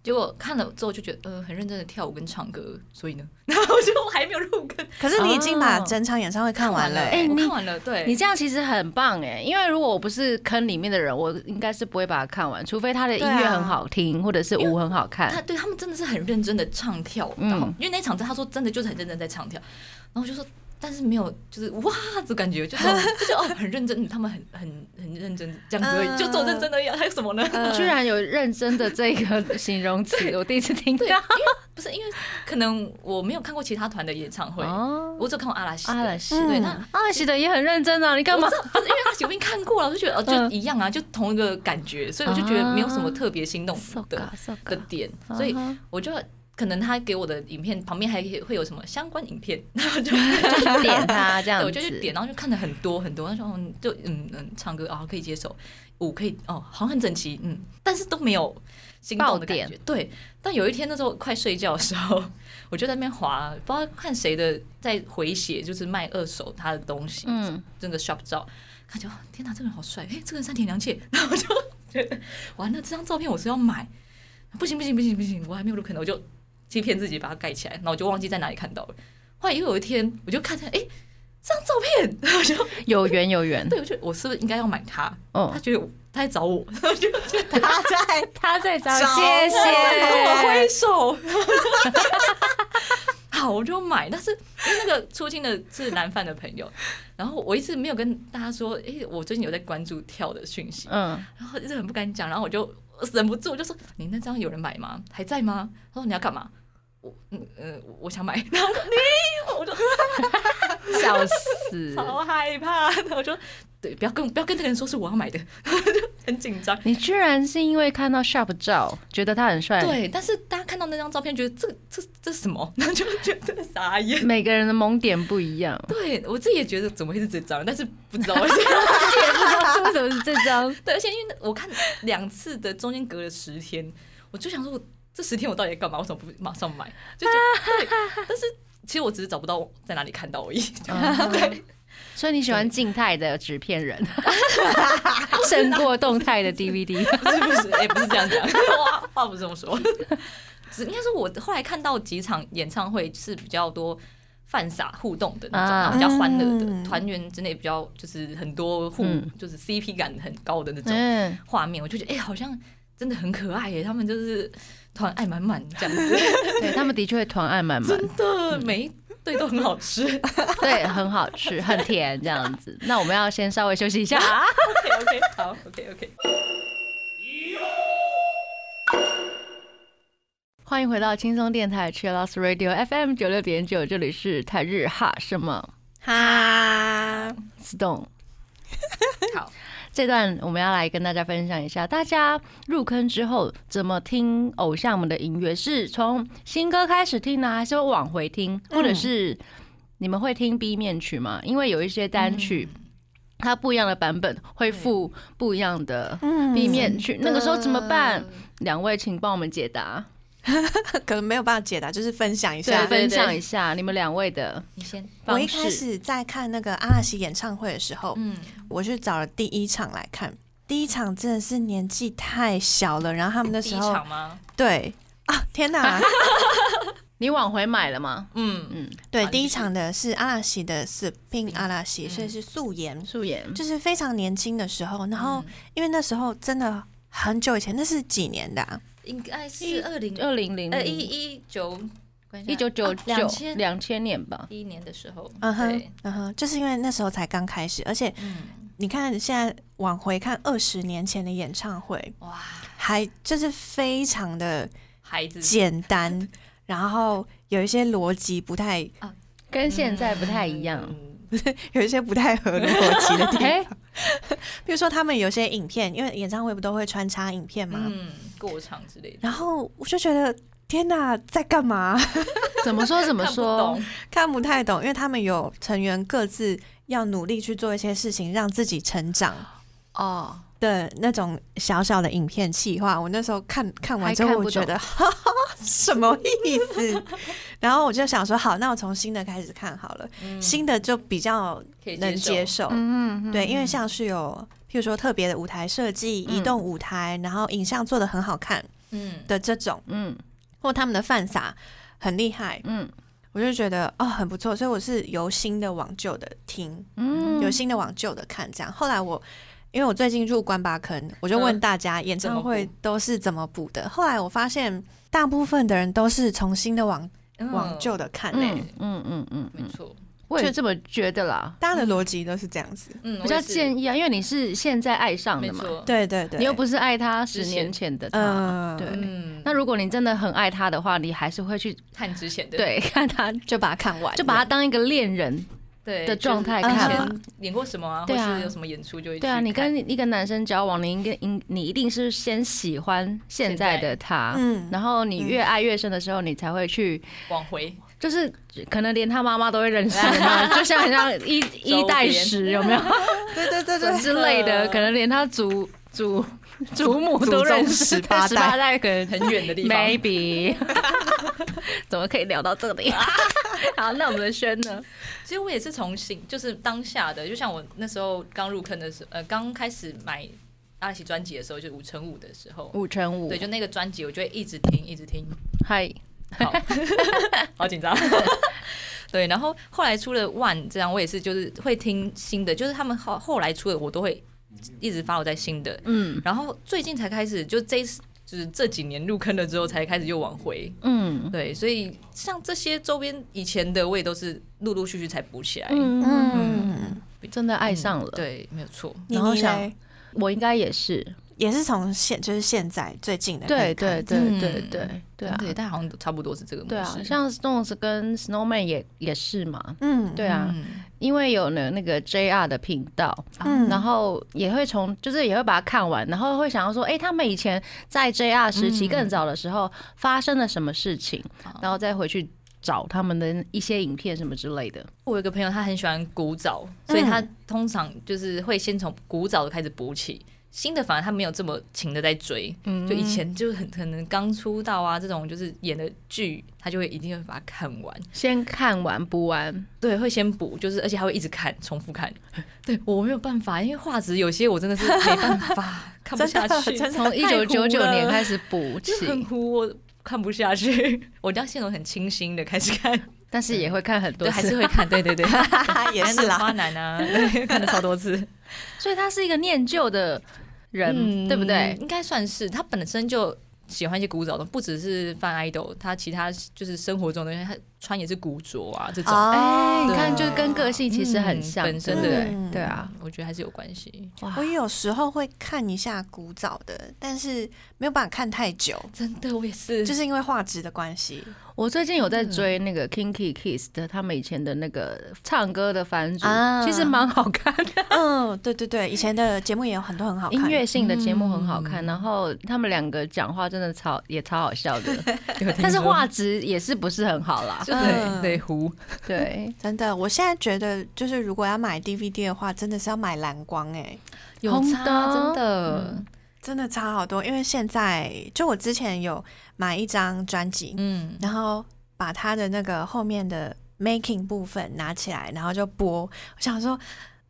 结果看了之后就觉得呃很认真的跳舞跟唱歌，所以呢，然后我就还没有入坑，可是你已经把哦整场演唱会看完了、哎你我看完了，对，你这样其实很棒哎，因为如果我不是坑里面的人，我应该是不会把它看完，除非他的音乐很好听，或者是舞很好看他看。对他们真的是很认真的唱跳，嗯然后因为那场真他说真的就是很认真在唱跳，然后我就说。但是没有，就是哇这感觉，就是 就是哦，很认真，他们很很很认真这样子而已，嗯。就做认真的呀，还有什么呢？呃居然有认真的这个形容词，我第一次听到。不是因为可能我没有看过其他团的演唱会，哦，我只有看过阿拉西的。阿拉对，那阿拉西的也很认真啊，你干嘛？因为阿拉西我已经看过了，我就觉得哦就嗯。一样啊，就同一个感觉，所以我就觉得没有什么特别心动的的点，所以我就可能他给我的影片旁边还会有什么相关影片，然 后就就是点他这样，子，我就去点，然后就看的很多很多，那时候，就嗯嗯，唱歌啊可以接受，舞可以哦，好像很整齐，嗯，但是都没有心动的感觉。对，但有一天那时候快睡觉的时候，我就在那边滑，不知道看谁的在回血，就是卖二手他的东西，嗯，这个 shop 照，看就天哪，这个人好帅，哎、这个人三田良介，然后我就觉得 完了，这张照片我是要买，不行不行不行不行，我还没有入坑呢，我就欺骗自己把它盖起来，然后我就忘记在哪里看到了。后来又有一天，我就看见，哎、这张照片，然 后我就有缘有缘，对，我觉得我是不是应该要买它？哦他，觉得他在找我，然后就就他在他在找，谢谢我。挥手。好，我就买，但是因为那个出镜的是男饭的朋友，然后我一直没有跟大家说，诶，我最近有在关注跳的讯息，嗯，然后一直很不敢讲，然后我就忍不住我就说：“你那张有人买吗？还在吗？”他说：“你要干嘛？”我嗯呃，我想买，然后你我就笑死！超害怕，然后我就 对，不要跟不要跟这个人说是我要买的，就很紧张。你居然是因为看到 Sharp 照，觉得他很帅？，对，但是大家看到那张照片，觉得这这这什么？然后就觉得傻眼。每个人的萌点不一样。对我自己也觉得怎么会是这张，但是不知道 为什么。也不知道是为什么是这张。对，而且因为我看两次的中间隔了十天，我就想说我这十天我到底在干嘛？为什么不马上买？就觉得对，但是其实我只是找不到在哪里看到而已。对，所以你喜欢静态的纸片人，胜过动态的 DVD。不是不是，哎、不是这样讲，话话不是这么说。只应该是，我后来看到几场演唱会是比较多犯傻互动的那种，啊。然后比较欢乐的嗯。团员之内比较就是很多互、嗯。就是 CP 感很高的那种嗯，画面，我就觉得哎、好像真的很可爱耶，他们就是团爱满满这样子，对他们的确团爱满满，真的每一对都很好吃。对，很好吃，很甜这样子。那我们要先稍微休息一下。OK OK，好 OK OK。欢迎回到轻松电台 c h i l l o s Radio FM 九六点九，这里是台日哈什么哈 Stone。好，这段我们要来跟大家分享一下，大家入坑之后怎么听偶像们的音乐？是从新歌开始听呢，还是会往回听？或者是你们会听 B 面曲吗？因为有一些单曲。它不一样的版本会附不一样的嗯 B 面曲，那个时候怎么办？两位请帮我们解答，可能没有办法解答，就是分享一对，下。分享一下你们两位的你先，我一。开始在看那个阿拉西演唱会的时候，嗯，我去找了第一场来看。第一场真的是年纪太小了，然后他们那第一时候场吗？对啊，天哪！你往回买了吗？嗯，嗯，对，第一场的是阿拉西的 Spin 阿拉西，嗯所以是素颜，素颜就是非常年轻的时候。然后嗯因为那时候真的很久以前，那是几年的、啊？应该是二零二零零呃一一九一九九九两千两千年吧。一年的时候，嗯哼对，，嗯哼，就是因为那时候才刚开始，而且嗯，你看现在往回看二十年前的演唱会，哇，还就是非常的孩子。简单，然后有一些逻辑不太，跟现在不太一样。嗯 有一些不太合逻辑的地哎方。比如说他们有些影片，因为演唱会不都会穿插影片吗？嗯，过场之类的，然后我就觉得。天哪，在干嘛？怎么说怎么说？看不太懂，因为他们有成员各自要努力去做一些事情，让自己成长哦，的那种小小的影片企划。我那时候看看完之后，我觉得 哈哈什么意思？然后我就想说，好，那我从新的开始看好了，嗯新的就比较能接受。嗯对，因为像是有，譬如说特别的舞台设计、嗯移动舞台，然后影像做的很好看嗯的这种，嗯或他们的犯傻很厉害，嗯我就觉得哦很不错，所以我是由新的往旧的听，嗯，由新的往旧的看，这样。后来我因为我最近入关巴坑，我就问嗯。大家演唱怎么会都是怎么补的。后来我发现大部分的人都是从新的往往旧的看诶、嗯嗯嗯嗯嗯，没错，我也这么觉得啦，大家的逻辑都是这样子。嗯，比较建议啊，因为你是现在爱上的嘛，对对对，你又不是爱他十年前的他，嗯对。嗯，那如果你真的很爱他的话，你还是会去看之前的，对看他，就把他看完，就把他当一个恋人对的状态看。嘛演过什么啊，或是有什么演出就会对啊，你跟一个男生交往，你应该应你一定是先喜欢现在的他，嗯。然后你越爱越深的时候，你才会去，往回。就是可能连他妈妈都会认识？就像很像一一代史有没有？对对对对，之类的，可能连他祖祖 祖母都认识，祖宗18代十八代可能很远的地方。maybe，怎么可以聊到这里？好，那我们的轩呢？其实我也是从新，就是当下的，就像我那时候刚入坑的时候，呃，刚开始买阿喜专辑的时候，就五乘五的时候，五乘五，对，就那个专辑，我就会一直听，一直听，嗨，好，好紧张。对，然后后来出了 One 这样，我也是就是会听新的，就是他们后后来出的我都会一直发我在新的，嗯。然后最近才开始，就这次就是这几年入坑了之后才开始又往回。嗯。对，所以像这些周边以前的，我也都是陆陆续续才补起来。嗯，嗯，真的爱上了。对，没有错。你然后想我应该也是，也是从现就是现在最近的对对对嗯。对对对啊。对，但好像都差不多是这个模式。对啊，像 Stones 跟 Snowman 也也是嘛，嗯。对啊，嗯因为有了那个 JR 的频道，嗯然后也会从就是也会把它看完，然后会想要说，哎、他们以前在 JR 时期嗯更早的时候发生了什么事情，然后再回去找他们的一些影片什么之类的。我有一个朋友，他很喜欢古早，所以他通常就是会先从古早的开始补起。新的反而他没有这么勤的在追，嗯。就以前就很可能刚出道啊，这种就是演的剧，他就会一定会把它看完。先看完补完，对，会先补，就是而且还会一直看，重复看。对我没有办法，因为画质有些我真的是没办法 看不下去，从一九九九年开始补起。就，很糊，我看不下去。我一定要先从很清新的开始看，但是也会看很多对，次，还是会看，对对对，也是啦。花男啊，对，看了超多次。所以他是一个念旧的人，对不对？应该算是他本身就喜欢一些古早的，不只是 fan idol，他其他就是生活中的东西，他穿也是古着啊这种。哎、你看，就跟个性其实很嗯像，本身对不对？的对啊，我觉得还是有关系，我也有时候会看一下古早的，但是没有办法看太久，真的，我也是，就是因为画质的关系。我最近有在追那个 Kinky Kiss 的，他们以前的那个唱歌的番组，啊。其实蛮好看的，嗯，对对对，以前的节目也有很多很好看。音乐性的节目很好嗯。看，然后他们两个讲话真的超也超好笑的，但是说画质也是不是很好啦。对对糊，对，真的，我现在觉得就是如果要买 DVD 的话，真的是要买蓝光哎、有差真的，真的差好多。因为现在就我之前有买一张专辑，嗯，然后把它的那个后面的 making 部分拿起来，然后就播。我想说，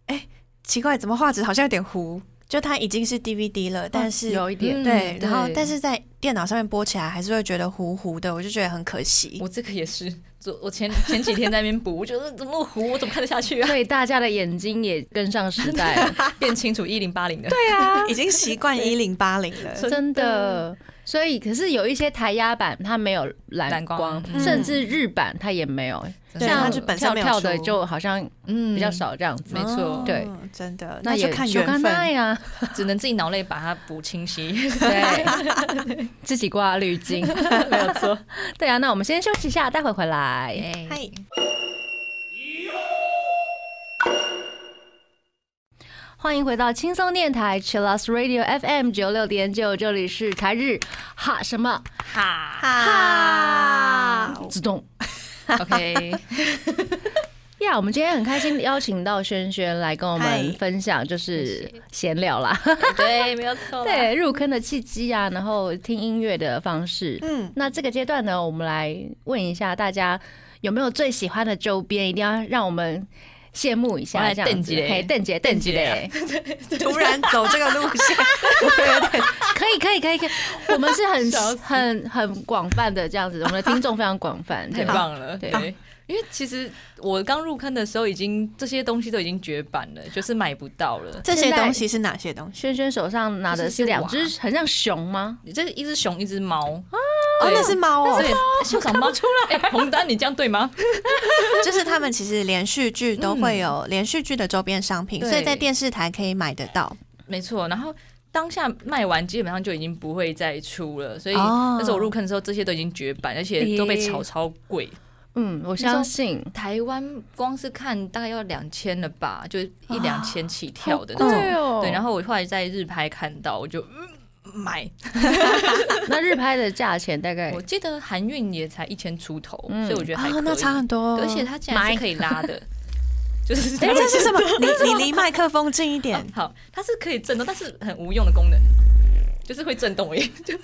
哎、奇怪，怎么画质好像有点糊？就它已经是 DVD 了，但是、有一点嗯对，然后但是在电脑上面播起来还是会觉得糊糊的，我就觉得很可惜。我这个也是，昨我前前几天在那边补，我觉得怎么那么糊，我怎么看得下去啊？所以大家的眼睛也跟上时代了，变清楚一零八零的，对啊，已经习惯一零八零了，真的。所以，可是有一些台压版它没有蓝蓝光甚至日版它也没有，对像它就本身跳跳的就好像嗯。比较，少这样子。没错。哦对，真的，那也就看修干缘分。那呀，只能自己脑内把它补清晰。对，自己挂滤镜，没有错。对啊，那我们先休息一下，待会回来。嗨，欢迎回到轻松电台 Chillus Radio FM 九六点九，这里是台日哈什么？哈。哈，自动。OK，呀我们今天很开心邀请到轩轩来跟我们分享，就是闲聊啦，对，没有错。，对入坑的契机啊，然后听音乐的方式。嗯，那这个阶段呢，我们来问一下大家有没有最喜欢的周边，一定要让我们羡慕一下，这样子。邓姐嘿，邓姐，邓姐，突然走这个路线，可以，可以，可以，可以。我们是 笑很很很广泛的这样子，我们的听众非常广泛，太？棒了，对对。因为其实我刚入坑的时候，已经这些东西都已经绝版了，就是买不到了。这些东西是哪些东西？轩轩手上拿的是是两只很像熊吗？你这个一只熊，一只猫，哦，那是猫哦，对，秀长猫出来。红丹，你这样对吗？就是他们其实连续剧都会有连续剧的周边商品，所以在电视台可以买得到。没错，然后。当下卖完，基本上就已经不会再出了，所以哦那时候我入坑的时候，这些都已经绝版，而且都被炒超贵。嗯，我相信。台湾光是看大概要两千了吧，就一两千起跳的那种。对，然后我后来在日拍看到，我就、嗯、买。那日拍的价钱大概我记得韩运也才一千出头，嗯所以我觉得还可以。啊，那差很多。而且它竟然是可以拉的，就是哎，这是什么？你 你离麦克风近一点。好，它是可以震动，但是很无用的功能，就是会震动而已，就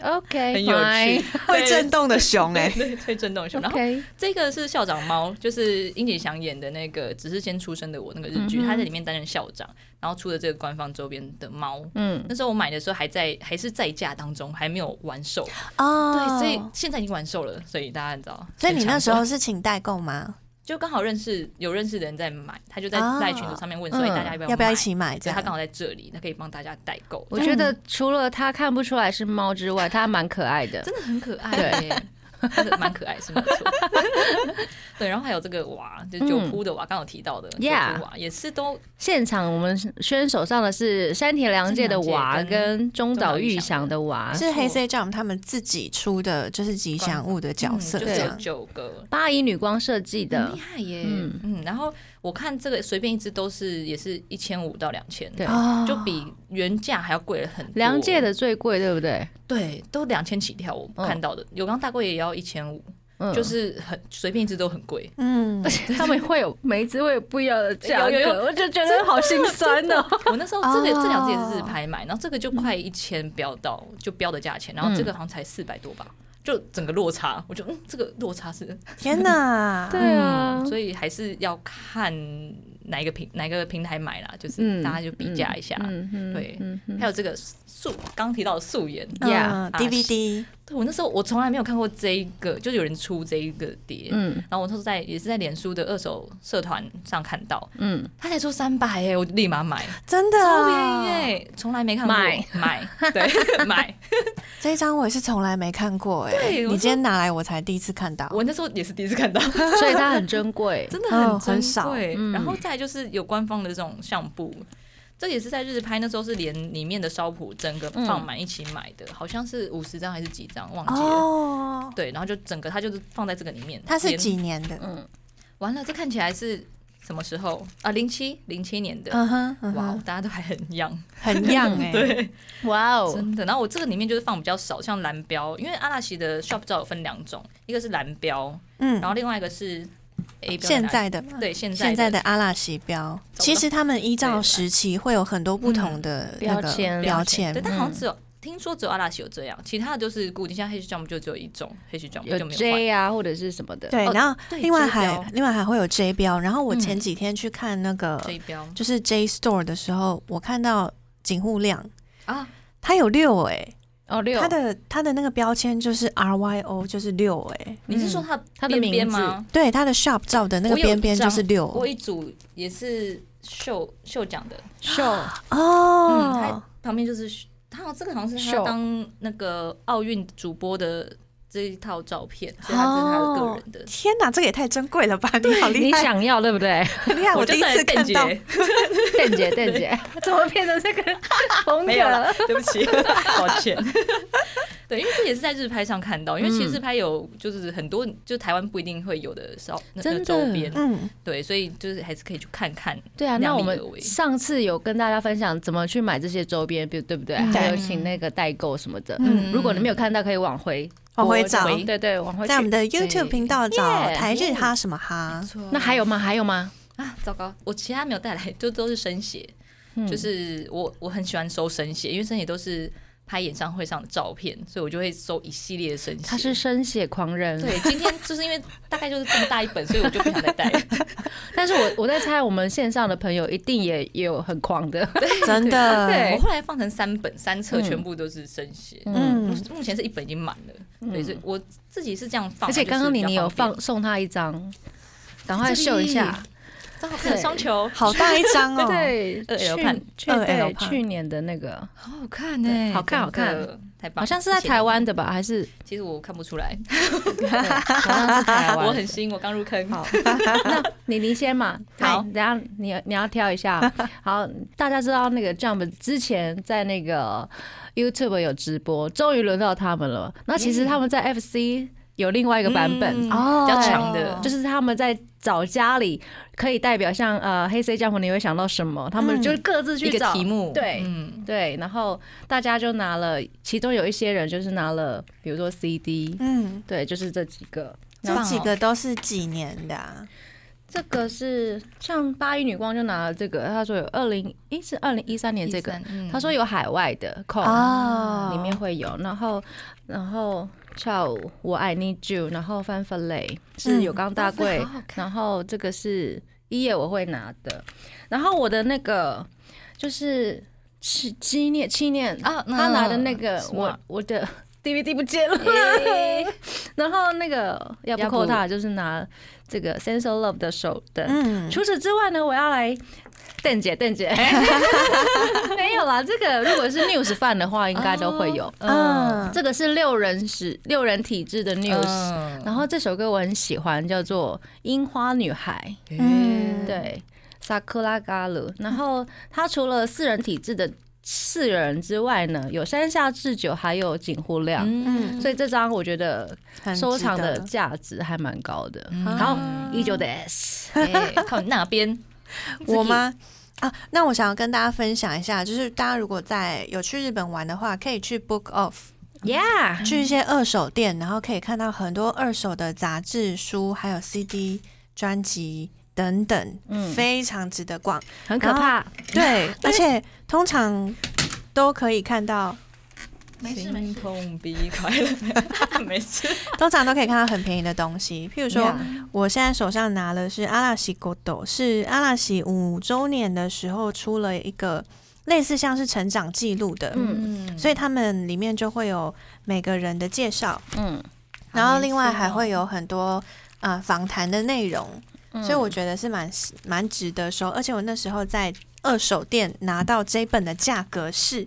OK，很有趣 fine，会震动的熊哎、对，会震动的熊。然后这个是校长猫，就是殷启祥演的那个《只是先出生的我》那个日剧，嗯他在里面担任校长，然后出了这个官方周边的猫。嗯，那时候我买的时候还在还是在架当中，还没有完售。哦，对，所以现在已经完售了，所以大家知道。所以你那时候是请代购吗？就刚好认识有认识的人在买，他就在啊在群组上面问，所以大家要不要要不要一？起买？这样所以他刚好在这里，他可以帮大家代购。我觉得除了他看不出来是猫之外，他蛮可爱的。真的很可爱对 蛮可爱，是没错。对，然后还有这个娃，就是九铺的娃，刚刚有提到的 Yeah 铺娃，也是都现场我们选手上的是山田凉介的娃跟中岛裕翔的娃，是黑 C Jump 他们自己出的，就是吉祥物的角色嗯就是有。九个。八一女光设计的厉，害耶，嗯嗯然后我看这个随便一只都是也是一千五到两千，对哦就比原价还要贵了很多。梁介的最贵，对不对？对，都两千起跳，我嗯看到的有刚大贵也要一千五，嗯，就是很随便一只都很贵。嗯，而且他们会有每一只会有不一样的价格，我就觉得好心酸哦。我那时候这个哦这两只也是日拍买，然后这个就快一千标到就标的价钱，然后这嗯个好像才四百多吧，就整个落差，我就嗯这个落差是 天哪！对啊嗯，所以还是要看哪一个平哪一个平台买啦，就是嗯，大家就比价一下。嗯嗯对嗯嗯还有这个素刚提到的素颜，呀 Yeah，DVD 对我那时候我从来没有看过这一个，就是有人出这一个碟，嗯然后我那时候在也是在脸书的二手社团上看到，嗯，他才出三百哎，我就立马买，真的超啊便宜哎，从来没看过买买，对 买。这一张我也是从来没看过哎、对你今天拿来我才第一次看到。我那时候也是第一次看到，所以它很珍贵。真的哦很珍很少贵。嗯然后再就是有官方的这种相簿，这也是在日拍那时候是连里面的烧谱整个放满一起买的，好像是五十张还是几张忘记了。哦，对，然后就整个它就是放在这个里面。它是连几年的？嗯，完了，这看起来是什么时候啊？零七零七年的。嗯哼，嗯哇，哼，大家都还很 young，很 young 哎、对，哇哦，真的。然后我这个里面就是放比较少，像蓝标，因为阿拉西的 shop 照有分两种，一个是蓝标，嗯然，后另外一个是 A 标。现在的对现在现在的阿拉西标，其实他们依照时期会有很多不同的标签标签对，。但好像只有、听说只有阿拉西有这样，其他的就是固定，像黑石 jump 就只有一种黑石 jump 有就没有。J 啊或者是什么的。对，哦然后另外还另外还会有 J 标，然后我嗯前几天去看那个 J 标就是 J Store 的时候，我看到警户亮，啊，它有六哎、哦六，它的它的那个标签就是 R Y O，就是六哎、你是说它它的边字。吗？对，它的 shop 照的那个边边就是六。我一组也是秀秀奖的，秀。嗯，哦。嗯，旁边就是他好像这个好像是他当那个奥运主播的这一套照片，所以是他的个人的。天哪，这个也太珍贵了吧！你好你厉害，你想要对不对？很厉害！我第一就是次看到，邓姐，邓姐，怎么变成这个风没有了？，对不起，抱歉。对，因为这也是在日拍上看到，因为其实日拍有就是很多，就台湾不一定会有的烧那真的个周边，嗯，对，所以就是还是可以去看看。对啊，那我们上次有跟大家分享怎么去买这些周边，比如对不对？嗯还有请那个代购什么的。嗯如果你没有看到，可以往回往回找。拨对对，往回去在我们的 YouTube 频道找台日哈什么哈，那还有吗？还有吗？啊，糟糕，我其他没有带来，就都是生写，嗯。就是我我很喜欢收生写，因为生写都是拍演唱会上的照片，所以我就会收一系列的生写。他是生写狂人，对，今天就是因为大概就是这么大一本，所以我就不想再带。了。但是我我在猜，我们线上的朋友一定也也有很狂的，真的，对我后来放成三本，三册嗯。全部都是生写。嗯。目目前是一本已经满了，对，所以我自己是这样放。而且刚刚你你有放送他一张，赶快秀一下，便，真好看，双球，好大一张哦，对，二 L 去盘去二 L 对去年的那个，好好看呢，好看好看太棒！好像是在台湾的吧？还是其实我看不出来，对好像是台湾？我很新，我刚入坑。好，那你你先嘛，好等下你你要挑一下。好，大家知道那个 Jump 之前在那个 YouTube 有直播，终于轮到他们了。那其实他们在 FC 有另外一个版本，嗯。哦比较长的就是他们在找家里可以代表像呃黑色江湖，你会想到什么？他们嗯。就各自去一个找题目，对嗯，对，然后大家就拿了，其中有一些人就是拿了，比如说 CD，嗯，对，就是这几个。这几个都是几年的啊？这个是像八一女光就拿了这个，他说有二零，一是二零一三年这个，13嗯。他说有海外的控，哦。里面会有，然后然后跳舞我爱 Need You，然后翻分类是有刚大贵，然后这个是一页我会拿的，然后我的那个就是七七念七念啊他拿的那个嗯我我的 DVD 不见了，诶。然后那个要不要不。扣他就是拿这个 Sense of Love 的手灯，嗯，除此之外呢，我要来邓姐，邓姐，没有啦。这个如果是 News 饭的话，应该都会有。嗯，这个是六人时六人体制的 News，、嗯。然后这首歌我很喜欢，叫做《樱花女孩。嗯》，对，Sakura Garu。然后它除了四人体制的四人之外呢，有山下智久，还有井户亮。嗯。所以这张我觉得收藏的价值还蛮高的。嗯。好，依旧的 S，哎靠那边，我吗？啊，那我想要跟大家分享一下，就是大家如果在有去日本玩的话，可以去 Book Off，Yeah，去一些二手店，然后可以看到很多二手的杂志、书，还有 CD、专辑等等，嗯非常值得逛。很可怕。对，而且通常都可以看到，心痛比快乐，没？事。通常都可以看到很便宜的东西，譬如说。我现在手上拿的是阿拉西国斗，是阿拉西五周年的时候出了一个类似像是成长记录的，嗯。嗯所以他们里面就会有每个人的介绍，嗯，然后另外还会有很多啊访谈的内容，嗯。所以我觉得是蛮蛮值得收。而且我那时候在二手店拿到这本的价格是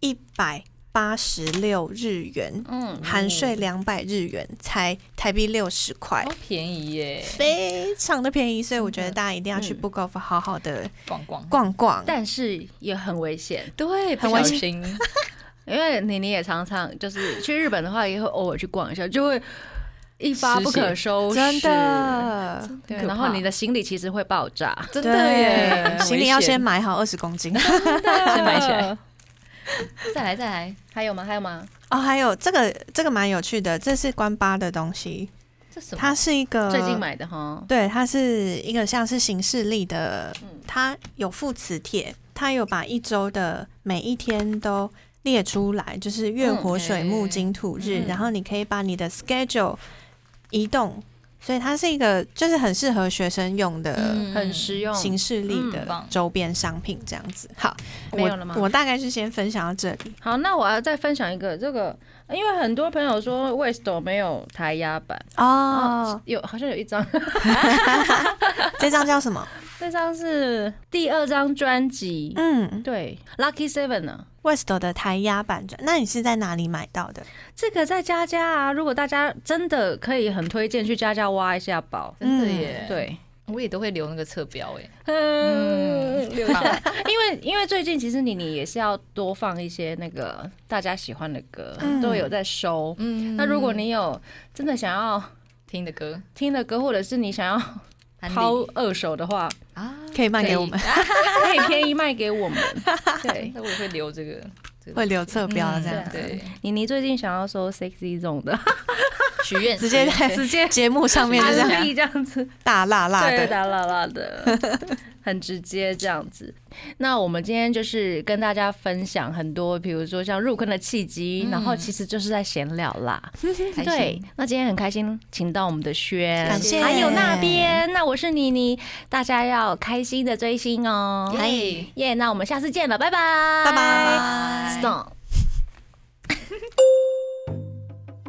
一百八十六日元，嗯含税两百日元，才台币六十块。好。便宜耶，非常的便宜，所以我觉得大家一定要去嗯。Book Off 好好的逛逛，逛逛。但是也很危险，对，很危险，因为妮妮也常常就是去日本的话，也会偶尔去逛一下，就会一发不可收拾，真的，对，然后你的行李其实会爆炸，真的耶，行李要先买，买好二十公斤。先买起来。再来再来，还有吗？还有吗？哦，还有这个这个蛮有趣的，这是关八的东西，这什么？它是一个最近买的哈，对，它是一个像是行事历的嗯，它有副磁铁，它有把一周的每一天都列出来，就是月火水木嗯金土日，嗯然后你可以把你的 schedule 移动，所以它是一个就是很适合学生用的。嗯很实用。行事历嗯的周边商品这样子，好，我没有了吗我大概是先分享到这里。好，那我要再分享一个这个，因为很多朋友说 Westo 没有台压版哦，有好像有一张 这张叫什么？这张是第二张专辑，嗯对，Lucky Seven 呢。，West 的台压板砖，那你是在哪里买到的？这个在家家啊，如果大家真的可以很推荐去家家挖一下宝，真的耶，，对，我也都会留那个侧标哎，嗯，留下，因为因为最近其实你你也是要多放一些那个大家喜欢的歌，嗯都有在收。嗯那如果你有真的想要听的歌，听的歌，或者是你想要抛二手的话，啊，可以卖给我们，可以便宜卖给我们。对，那我也会留这个，会留侧标嗯这样。对，妮妮最近想要收 sexy 种的，许愿。直接在直接节目上面就这样这样子。大辣辣，的，大辣辣的，很直接这样子。那我们今天就是跟大家分享很多，比如说像入坑的契机，嗯然后其实就是在闲聊啦。对，那今天很开心，请到我们的轩，感谢还有那边，那我是妮妮，大家要开心的追星哦。耶耶，那我们下次见了，拜拜，拜拜。Stone。